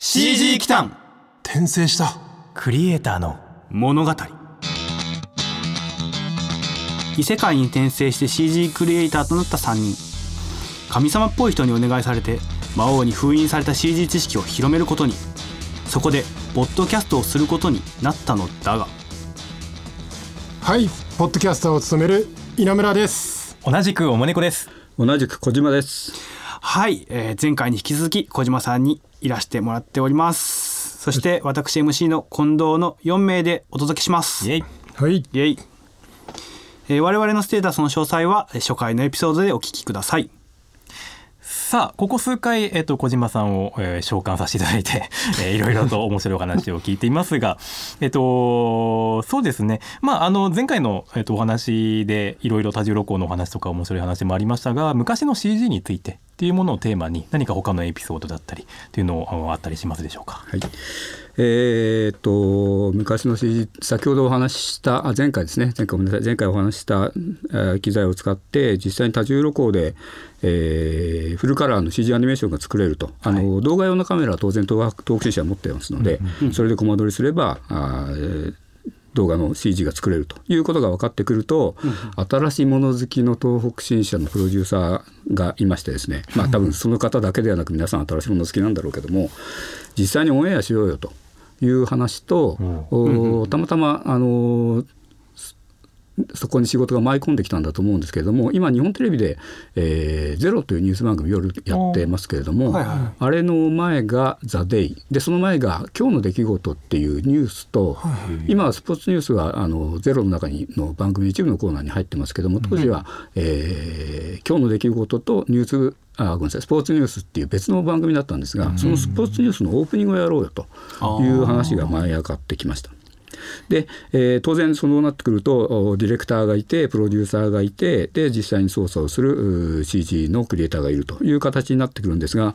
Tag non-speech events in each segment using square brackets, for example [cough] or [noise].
CG 機関転生した。クリエイターの物語。異世界に転生して CG クリエイターとなった3人。神様っぽい人にお願いされて魔王に封印された CG 知識を広めることに。そこでポッドキャストをすることになったのだが。はいポッドキャスターを務める稲村です。同じくおもねこです。同じく小島です。はい、えー前回に引き続き小島さんにいらしてもらっております。そして私 MC の近藤の4名でお届けします。イエイ。はい。イエイ、えー我々のステータスの詳細はえー初回のエピソードでお聞きくださいさあここ数回、えーと小島さんを、えー召喚させていただいて、[laughs] えーいろいろと面白いお話を聞いていますがえとそうですねまああの前回の、えーとお話でいろいろ多重録音のお話とか面白い話もありましたが昔の CG についてっていうものをテーマに何か他のエピソードだったりっていうのをあのあったりしますでしょうか？はい。えーっと昔の CG 先ほどお話ししたあ前回ですね。前回ごめんなさい。前回お話しした、えー機材を使って実際に多重録音で、えーフルカラーの CG アニメーションが作れると。あの、動画用のカメラは当然東北新社持ってますので、それでコマ撮りすればあーえー動画の CG が作れると。いうことが分かってくると、新しいもの好きの東北新社のプロデューサーがいましてですね。まあ多分その方だけではなく皆さん新しいもの好きなんだろうけども実際にオンエアしようよという話と、おたまたまあのそこに仕事が舞い込んできたんだと思うんですけれども今日本テレビで「えーゼロというニュース番組夜やってますけれども、はいはあれの前が「ザ・デイ。でその前が「今日の出来事」っていうニュースと、今はスポーツニュースはあのゼロの中にの番組一部のコーナーに入ってますけども当時は、えー今日の出来事とニュースあごめんなさいスポーツニュースっていう別の番組だったんですが、そのスポーツニュースのオープニングをやろうよという話が舞い上がってきました。で、えー当然そうなってくるとおディレクターがいてプロデューサーがいてで実際に操作をする CG のクリエイターがいるという形になってくるんですが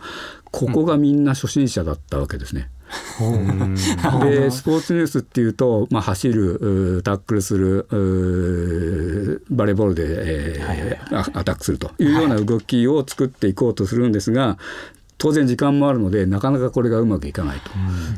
ここがみんな初心者だったわけですね。でスポーツニュースっていうと、まあ、走るタックルするバレーボールで、えーあアタックするというような動きを作っていこうとするんですが当然時間もあるのでなかなかこれがうまくいかない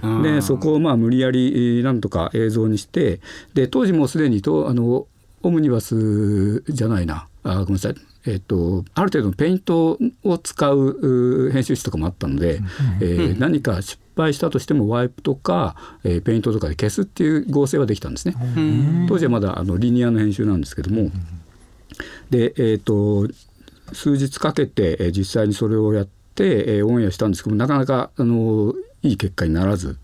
と。でそこをまあ無理やりえーなんとか映像にしてで当時もうすでにとあのオムニバスじゃないな。あごめんなさい。えっと、ある程度のペイントを使うう編集室とかもあったので、えー何か失敗したとしてもワイプとか、えーペイントとかで消すっていう合成はできたんですね。当時はまだあのリニアの編集なんですけども、で、えー、と数日かけて、えー実際にそれをやって、えーオンエアしたんですけどもなかなかあのいい結果にならず、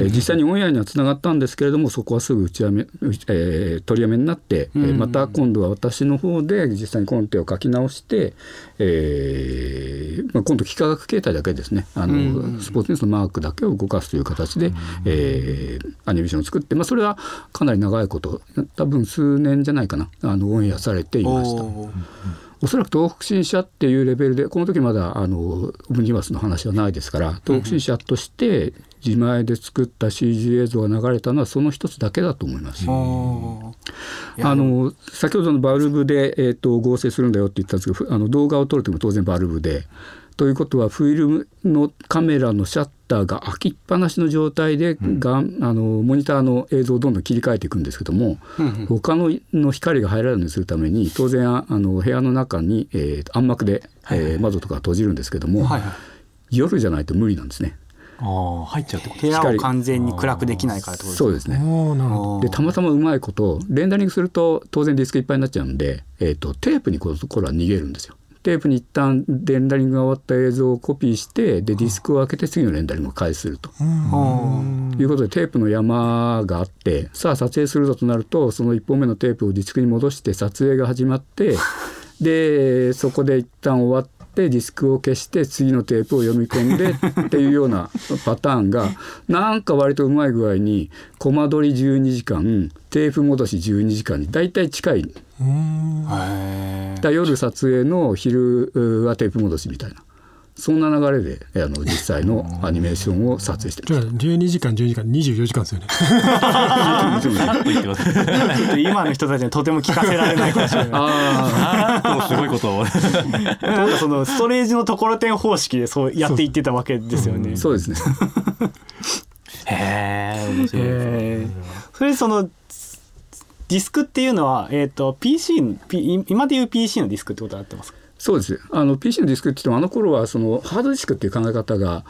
えー実際にオンエアにはつながったんですけれどもそこはすぐ打ちやめ、えー取りやめになって、えーまた今度は私の方で実際にコンテを書き直して、えーまあ、今度幾何学形態だけですね。あの、スポーツニュースのマークだけを動かすという形で、えーアニメーションを作って、まあ、それはかなり長いこと多分数年じゃないかな。あのオンエアされていました。おそらく東北新社っていうレベルでこの時まだあのオムニバスの話はないですから東北新社として自前で作った CG 映像が流れたのはその一つだけだと思います。あの先ほどのバルブで、えー、と合成するんだよって言ったんですけどふあの動画を撮る時も当然バルブで。ということはフィルムのカメラのシャッターが開きっぱなしの状態で、がんあのモニターの映像をどんどん切り替えていくんですけども、他のの光が入らないようにするために当然ああの部屋の中に、えー暗幕で、えー窓とか閉じるんですけども、はいはい。夜じゃないと無理なんですね。ああ入っちゃうってこと？部屋を光完全に暗くできないからってことそうですね。おーなるほど。おーでたまたまうまいことレンダリングすると当然ディスクいっぱいになっちゃうんで、えー、とテープにこのところは逃げるんですよ。テープに一旦レンダリングが終わった映像をコピーしてでディスクを開けて次のレンダリングを開始すると。いうことでテープの山があってさあ撮影するぞとなるとその1本目のテープをディスクに戻して撮影が始まって [laughs] でそこで一旦終わってディスクを消して次のテープを読み込んで [laughs] っていうようなパターンがなんか割とうまい具合にコマ撮り12時間テープ戻し12時間に大体近い。だ夜撮影の昼はテープ戻しみたいなそんな流れであの [laughs] 実際のアニメーションを撮影してじゃあ12時間12時間24時間ですよね [laughs] 今の人たちにとても聞かせられないかもしれないああすごいことをなんかそのストレージのところてん方式でそうやっていってたわけですよね。そうですねへえ面白いですねえーそれそのディスクっていうのは、えー、と PC、P、今でいう PC のディスクってことになってますかそうです。あの PC のディスクって言ってもあの頃はそのハードディスクっていう考え方が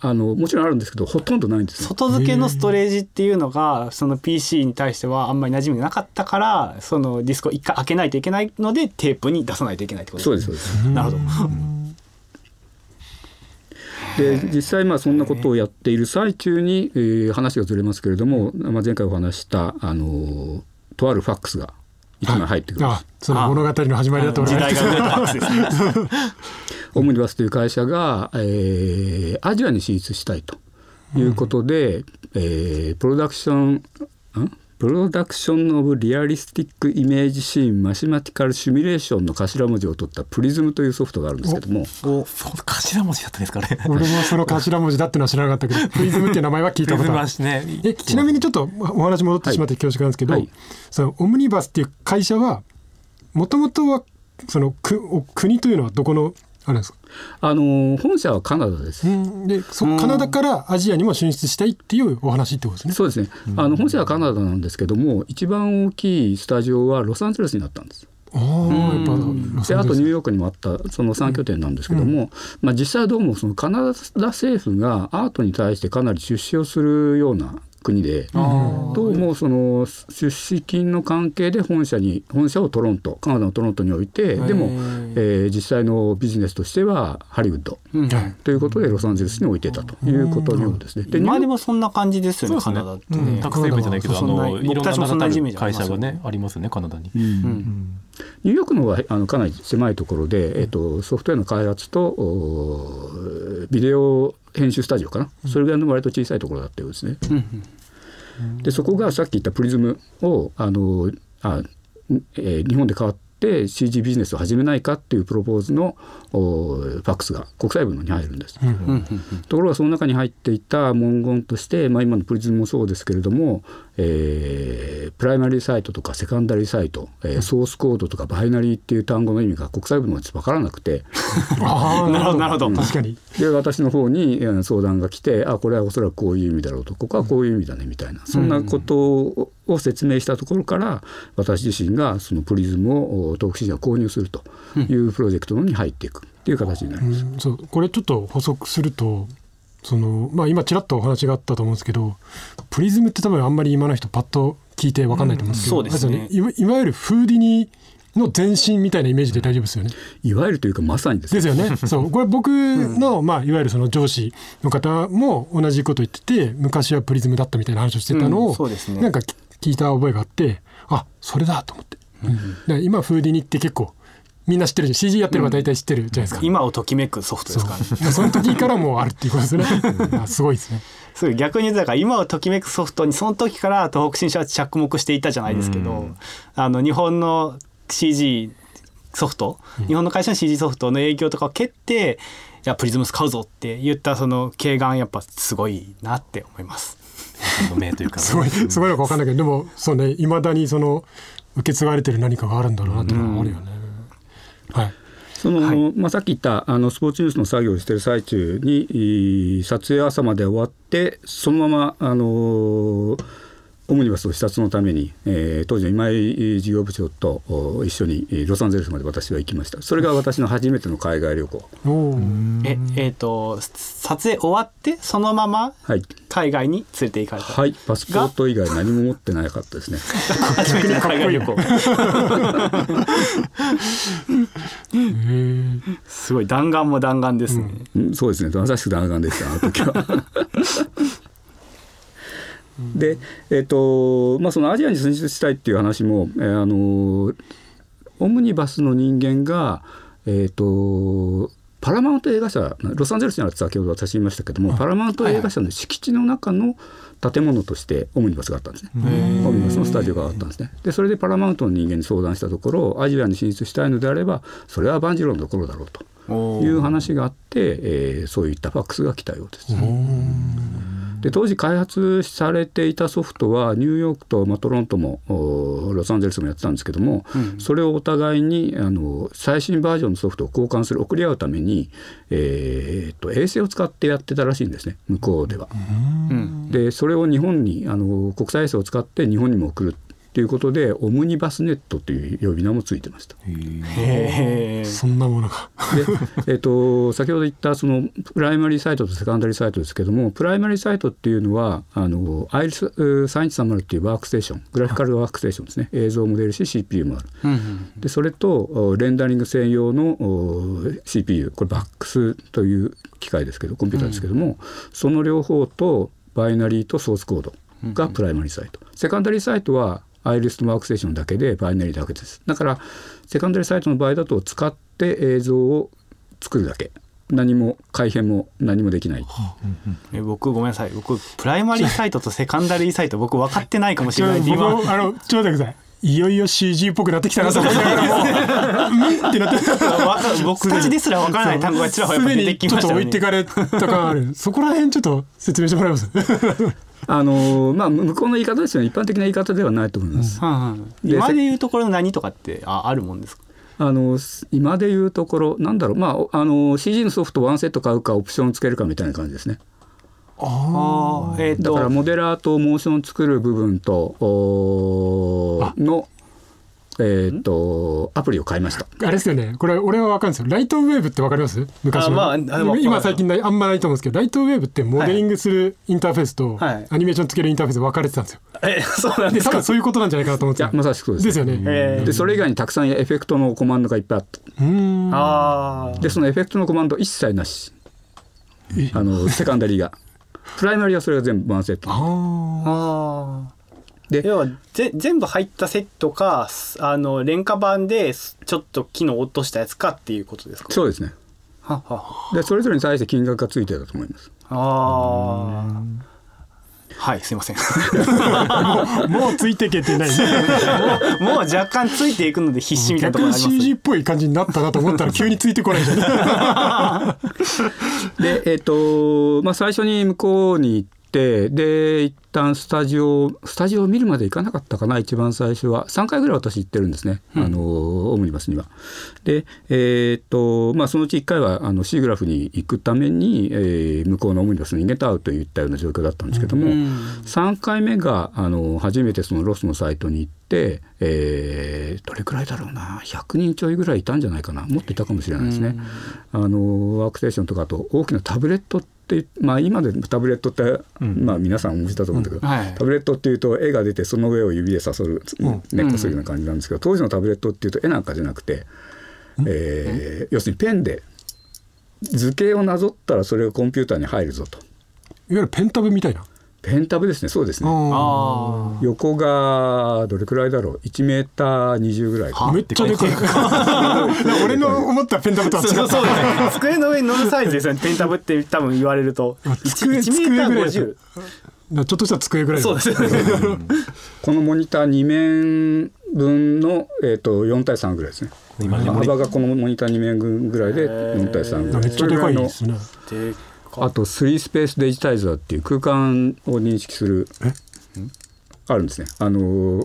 あのもちろんあるんですけどほとんどないんですよ。外付けのストレージっていうのがその PC に対してはあんまり馴染みがなかったからそのディスクを一回開けないといけないのでテープに出さないといけないってことそうですそうです。なるほど。[laughs] で実際まあそんなことをやっている最中に、えー話がずれますけれども、まあ、前回お話したあのとあるファックスが一枚入ってくる。んですあその物語の始まりだと思時います。代が動いたわけですね。オムニバスという会社が、えーアジアに進出したいということで、えープロダクションん？プロダクション・オブ・リアリスティック・イメージ・シーン・マシマティカル・シミュレーションの頭文字を取ったプリズムというソフトがあるんですけども。そう頭文字だったんですかね俺もその頭文字だってのは知らなかったけど。プリズムっていう名前は聞いたことあるねえちなみにちょっとお話戻ってしまって恐縮なんですけど、はい。そのオムニバスっていう会社はもともとはそのくお国というのはどこのあれなんですか、あの本社はカナダです。うん、でそカナダからアジアにも進出したいっていうお話ってことですね。そうですね。あの本社はカナダなんですけども、一番大きいスタジオはロサンゼルスになったんです。ああやっぱロでサンゼルスあとニューヨークにもあったその3拠点なんですけども、まあ、実際はどうもそのカナダ政府がアートに対してかなり出資をするような国でどうもその出資金の関係で本社に本社をトロントカナダのトロントに置いてでも、えー実際のビジネスとしてはハリウッド。はい。ということでロサンゼルスに置いてたということのようですね。で今でもそんな感じですよね、カナダってね。タクセーブじゃないけどあのいろんな会社がねありますねカナダに。ニューヨークの方はあのかなり狭いところで、えっと、ソフトウェアの開発とビデオ編集スタジオかな、それぐらいの割と小さいところだったようですね。でそこがさっき言ったプリズムをあのあ、えー日本で変わって CG ビジネスを始めないかっていうプロポーズのおファックスが国際部のに入るんです。ところがその中に入っていた文言として、まあ、今のプリズムもそうですけれども、えープライマリーサイトとかセカンダリーサイト、えーソースコードとかバイナリーっていう単語の意味が国際部のやつ分からなくてああなるほど。なるほど。確かに。で私の方にえー相談が来てあこれはおそらくこういう意味だろうとここはこういう意味だねみたいな。そんなことをを説明したところから私自身がそのプリズムをお東北市場購入するというプロジェクトに入っていくっていう形になります。うん。そう。これちょっと補足するとその、まあ、今ちらっとお話があったと思うんですけどプリズムって多分あんまり今の人パッと聞いて分かんないと思うんですけど、うん。そうですね。いわいわゆるフーディニの前身みたいなイメージで大丈夫ですよね。いわゆるというかまさにですですよね。[laughs] そう。これ僕の、まあ、いわゆるその上司の方も同じこと言ってて昔はプリズムだったみたいな話をしてたのうん。を、そうですね。なんか聞いた覚えがあってあそれだと思って、だから今フーディニって結構みんな知ってる CG やってれば大体知ってるじゃないですか。今をときめくソフトですからね。まあその時からもうあるっていうことですね。[laughs] あすごいですね。そう逆に言うとだから今をときめくソフトにその時から東北新社は着目していたじゃないですけど、あの日本の CG ソフト、日本の会社の CG ソフトの影響とかを蹴ってじゃあプリズム使うぞって言ったその軽眼やっぱすごいなって思います。の名というかねすごいすごいのか分かんないけどでもそうねいまだにその受け継がれてる何かがあるんだろうなっていうのはあるよね。はい。そのまあ、さっき言ったあのスポーツニュースの作業をしている最中に撮影朝まで終わってそのまま、あのーオムニバスを視察のために、えー当時の今井事業部長とお一緒にえーロサンゼルスまで私は行きました。それが私の初めての海外旅行。ええー、と撮影終わってそのままはい、海外に連れて行かれた、はい、パスポート以外何も持ってなかったですね。初めての海外旅行。すごい弾丸も弾丸ですね、うんそうですね。まさしく弾丸でしたあの時は。でえっ、とまあそのアジアに進出したいっていう話も、えーあのオムニバスの人間がえっ、とパラマウント映画社ロサンゼルスにあるって先ほど私言いましたけどもパラマウント映画社の敷地の中の建物としてオムニバスがあったんですね。オムニバスのスタジオがあったんですね。でそれでパラマウントの人間に相談したところアジアに進出したいのであればそれは万次郎のところだろうと。いう話があって、えー、そういったファックスが来たようです。で当時開発されていたソフトはニューヨークと、まあ、トロントもロサンゼルスもやってたんですけども、うん、それをお互いにあの最新バージョンのソフトを交換する送り合うために、えー、と衛星を使ってやってたらしいんですね向こうでは。でそれを日本にあの国際衛星を使って日本にも送るということでオムニバスネットという呼び名もついてました。へそんなものが。で、えーと、先ほど言ったそのプライマリーサイトとセカンダリーサイトですけどもプライマリーサイトっていうのはあの IRIS 3130 っていうワークステーショングラフィカルワークステーションですね。映像も出るし CPU もある。うんうん、でそれとレンダリング専用の CPU これ VAX という機械ですけどコンピューターですけども、うん、その両方とバイナリーとソースコードがプライマリーサイト。セカンダリーサイトはアイリスとワークステーションだけでバイナリーだけです。だからセカンダリーサイトの場合だと使って映像を作るだけ。何も改変も何もできない、え僕ごめんなさい。僕プライマリーサイトとセカンダリーサイト僕分かってないかもしれない。今あのちょっと待ってください。いよいよ CG っぽくなってきたなと思いながらもうんってなって。僕たちですら分からない。単語がちらほら出てきましたね。ちょっと置いてかれた感ある。そこら辺ちょっと説明してもらえます？あのまあ向こうの言い方ですよね。一般的な言い方ではないと思います。うんはい、今で言うところの何とかってああるもんですか？あの今で言うところなんだろう。まああの CG のソフトワンセット買うかオプションつけるかみたいな感じですね。あえー、だからモデラーとモーション作る部分とのえー、っとアプリを買いました。あれですよね。これ俺は分かるんですよ。ライトウェーブって分かります？昔の、まあ、今最近あんまないと思うんですけどライトウェーブってモデリングするインターフェースと、はい、アニメーションつけるインターフェース分かれてたんですよ、えそうなんですか。そういうことなんじゃないかなと思ってまさしくそうですですよね、でそれ以外にたくさんエフェクトのコマンドがいっぱいあった。あでそのエフェクトのコマンド一切なし。あのセカンダリーが。プライマリーはそれが全部ワンセット。ああで要はぜ全部入ったセットかあの廉価版でちょっと機能落としたやつかっていうことですか？そうですね。ははでそれぞれに対して金額がついてたと思います。ああはいすいません。[laughs] もうもうついてけてない [laughs] もうもう若干ついていくので必死みたいなところあります。CG っぽい感じになったなと思ったら急についてこないじゃない [laughs] でえっ、ー、とまあ最初に向こうに行ってで一旦スタジオスタジオを見るまで行かなかったかな一番最初は。3回ぐらい私行ってるんですね、うん、あのオムニバスには。で、えー、っとまあ、そのうち1回はあのシーグラフに行くために、えー、向こうのオムニバスに逃げた会うといったような状況だったんですけども、うん、3回目があの初めてそのロスのサイトに行って、えー、どれくらいだろうな。100人ちょいぐらいいたんじゃないかな。もっといたかもしれないですね。うん、あのワークステーションとかと大きなタブレットってまあ今でタブレットって、まあ皆さんお持ちだと思うんだけど、はい、タブレットっていうと絵が出てその上を指でさそるネットするような感じなんですけど、当時のタブレットっていうと絵なんかじゃなくて、えー、要するにペンで図形をなぞったらそれがコンピューターに入るぞと。いわゆるペンタブみたいなペンタブですね。そうですね。横がどれくらいだろう？1メーター20ぐらいめっちゃでかい。[laughs] 俺の思ったペンタブとは違う。そうそう、ね、机の上に乗るサイズですよね。ペンタブって多分言われると。1, 1メーター50ちょっとした机ぐらいそうです。ねこのモニター2面分の、えーと、4対3ぐらいですね。幅がこのモニター2面分ぐらいで4対3ぐらい。めっちゃでかいですねあと3スペースデジタイザーっていう空間を認識するあるんですね。あの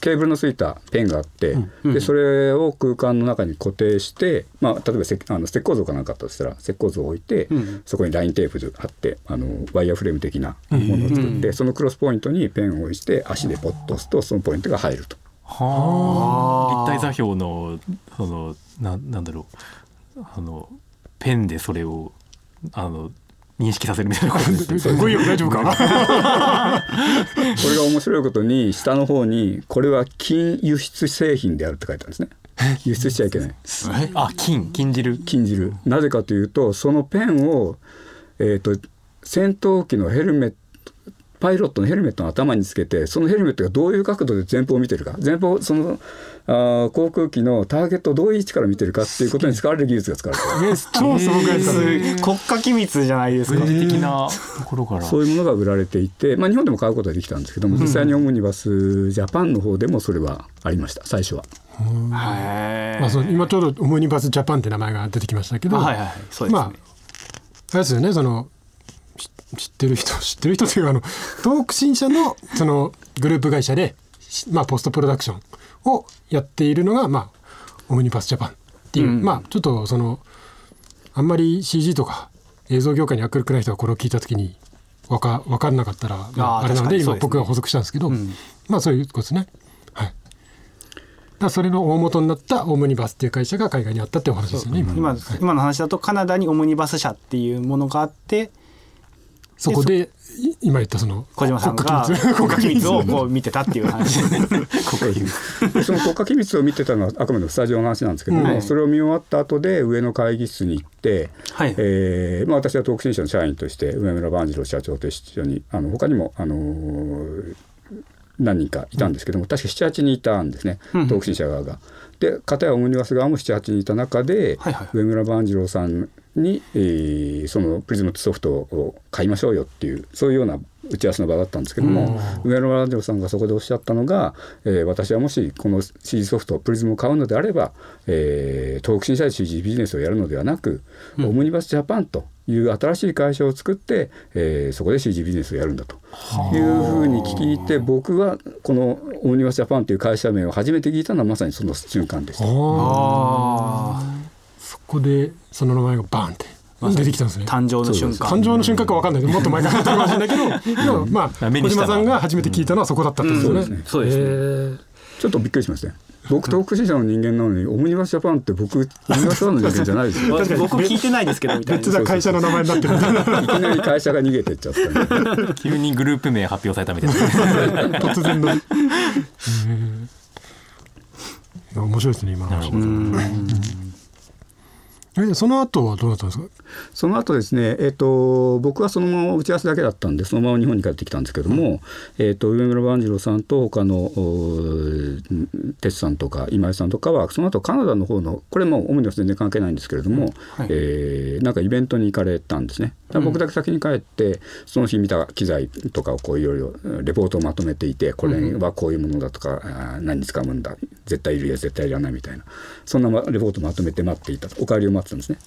ケーブルのついたペンがあって、うん、でそれを空間の中に固定して、まあ、例えばせあの石膏像かなんかあったとしたら石膏像を置いて、うん、そこにラインテープ貼ってあのワイヤーフレーム的なものを作って、うん、そのクロスポイントにペンを置いて足でポッと押すとそのポイントが入ると。はあ。立体座標のそのななんだろう。あのペンでそれをあの認識させるみたいなことですね。大丈夫か？[laughs] これが面白いことに下の方にこれは金輸出製品であるって書いてあるんですね。輸出しちゃいけない。あ、金、金汁。金汁。なぜかというとそのペンをえっ、ー、と戦闘機のヘルメットパイロットのヘルメットの頭につけてそのヘルメットがどういう角度で前方を見てるか前方そのあ航空機のターゲットをどういう位置から見てるかっていうことに使われる技術が使われてる。[laughs] 超すごく国家機密じゃないですか。的なところから。そういうものが売られていて、まあ日本でも買うことができたんですけども、実際にオムニバスジャパンの方でもそれはありました最初は。はいまあ、その今ちょうどオムニバスジャパンって名前が出てきましたけど、はいはいそうですね、まああれですよねその知ってる人 [laughs] 知ってる人というあの東北新社のそのグループ会社で、まあ、ポストプロダクションをやっているのが、まあ、オムニバスジャパンっていう、うん、まあちょっとそのあんまり CG とか映像業界に明るくない人がこれを聞いた時に分か分からなかったら、まあ、あれなので今僕が補足したんですけど、うん、まあそういうことですね。はい、だそれの大元になったオムニバスっていう会社が海外にあったっていうお話ですよね今今の話だとカナダにオムニバス社っていうものがあってそこで今言ったその小島さんが国家機密 [laughs] をこう見てたっていう話。[laughs] その国家機密を見てたのはあくまでスタジオの話なんですけども、うん、それを見終わった後で上の会議室に行って、はい、えー、まあ、私は東北新社の社員として梅村万次郎社長と一緒にあの他にも、あのー、何人かいたんですけども、確か78人いたんですね、東北新社側が。で片やオムニバス側も78人いた中で、はいはい、上村万次郎さんに、えー、そのプリズムソフトを買いましょうよっていうそういうような打ち合わせの場だったんですけども、上野ラジオさんがそこでおっしゃったのが、えー、私はもしこの CG ソフトプリズムを買うのであれば、えー、東北新社で CG ビジネスをやるのではなく、うん、オムニバスジャパンという新しい会社を作って、えー、そこで CG ビジネスをやるんだと。いうふうに聞いて僕はこのオムニバスジャパンという会社名を初めて聞いたのはまさにその瞬間でした。そこでその名前がバンって出てきたんですね。誕生の瞬間。誕生の瞬間か分かんない。もっと前からかもしれないけどでも [laughs] まあ小島さんが初めて聞いたのはそこだったんですよね、そうですね。ちょっとびっくりしました。ね僕東北新社の人間なのにオムニバスジャパンって僕オムニバスジャパンの人間じゃないですよ。[laughs] 僕聞いてないですけどみたいな。別な会社の名前になってる。いきなり会社が逃げてっちゃった、ね、急にグループ名発表されたみたいな。[laughs] 突然の。面白いですね今の話えその後はどうだったんですか？その後ですね、えーと、僕はそのまま打ち合わせだけだったんでそのまま日本に帰ってきたんですけども、えーと、上村万次郎さんと他の哲さんとか今井さんとかはその後カナダの方のこれも主には全然関係ないんですけれども、はい、えー、なんかイベントに行かれたんですね。僕だけ先に帰ってその日見た機材とかをこういろいろレポートをまとめていてこれはこういうものだとか、うん、何に使うんだ絶対いるや絶対いらないみたいな。そんなレポートをまとめて待っていたお帰りを待ってたんですね。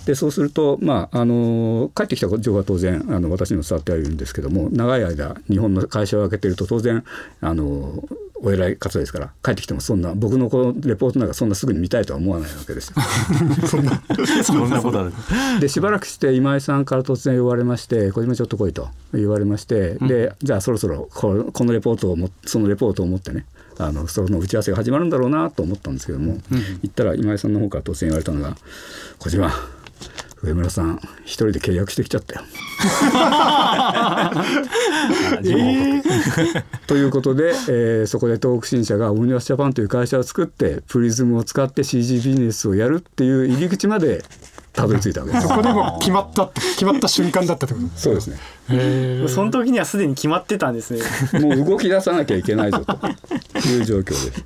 うん、でそうすると、まあ、あの帰ってきた情報は当然あの私にも伝わってはいるんですけども長い間日本の会社を開けてると当然あのお偉い方ですから帰ってきてもそんな僕のこのレポートなんかそんなすぐに見たいとは思わないわけですよ。[laughs] そんなそんなことでしばらくして今井さんから突然言われまして「小島ちょっと来い」と言われまして、うん、でじゃあそろそろここのレポートをもそのレポートを持ってねあのその打ち合わせが始まるんだろうなと思ったんですけども、うん、行ったら今井さんの方から突然言われたのが「小島上村さん一人で契約してきちゃったよ。[laughs] [laughs] ということで、えー、そこで東北新社がオムニバスジャパンという会社を作ってプリズムを使って CG ビジネスをやるっていう入り口までたどり着いたわけです。そこでも決まった決まった瞬間だったってこと？そうですね。その時にはすでに決まってたんですね。もう動き出さなきゃいけないぞという状況です。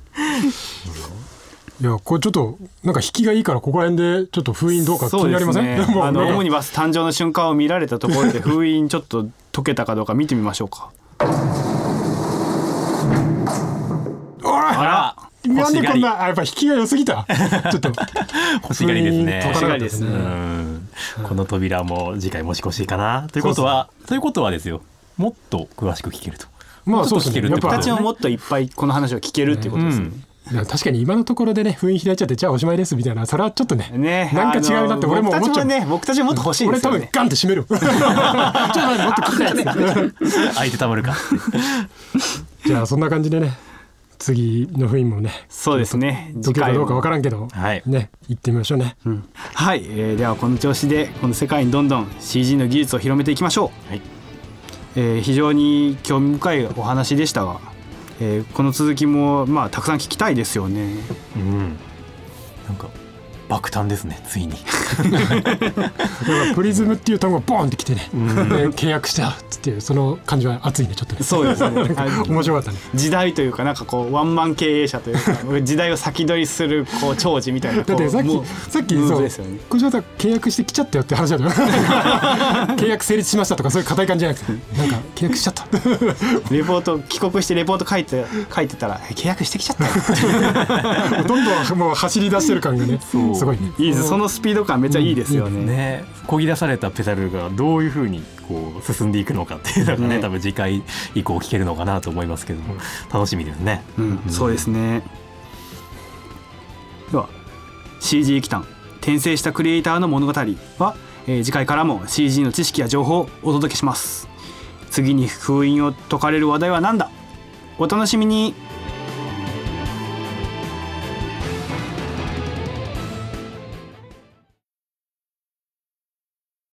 いやこれちょっとなんか引きがいいからここら辺でちょっと封印どうか気になりません、[laughs] ね、あのオムニバス誕生の瞬間を見られたところで封印ちょっと解けたかどうか見てみましょうかなんでこんなやっぱ引きが良すぎた。[laughs] ちょっと。欲しがりですね。欲しがりですね。この扉も次回もし越しかな。ということはということはですよ。もっと詳しく聞けると。まあそうですね。僕たちももっといっぱいこの話を聞けるっていうことですね、うん。確かに今のところでね封印開いちゃってじゃあおしまいですみたいなそれはちょっとねねなんか違うなって俺も思っちゃう。ね僕たちもっと欲しいですよ、ね、俺多分ガンって閉める。[laughs] ちょっともっと聞きたいです [laughs] 相手たまるかじゃあそんな感じでね次の封印もねそうですね。解けるかどうか分からんけど、はい、ね行ってみましょうね、うん、はい、えー、ではこの調子でこの世界にどんどん CG の技術を広めていきましょう、はい。えー、非常に興味深いお話でしたがえー、この続きもまあたくさん聞きたいですよね。うん、なんか爆誕ですねついに。プリズムっていう単語がボンってきてね、契約したっていうその感じは熱いねちょっとね。そうですね。面白かったね。時代というかなんかこうワンマン経営者というか時代を先取りするこう長寿みたいなだってさっきさっきそうですよね。小島さん契約してきちゃったよって話だよ契約成立しましたとかそういう硬い感じじゃなくて。なんか契約しちゃった。レポート帰国してレポート書いて書いてたら契約してきちゃったよ [laughs] どんどんもう走り出してる感がねすごい。ねいいです。そのスピード感めっちゃいいですよね,、ね。こぎ出されたペダルがどういうふうにこう進んでいくのかっていうのがね、ね、多分次回以降聞けるのかなと思いますけども、楽しみですね、うん、うん、そうですね。では CG 期間転生したクリエイターの物語は、えー、次回からも CG の知識や情報をお届けします。次に封印を解かれる話題は何だ？お楽しみに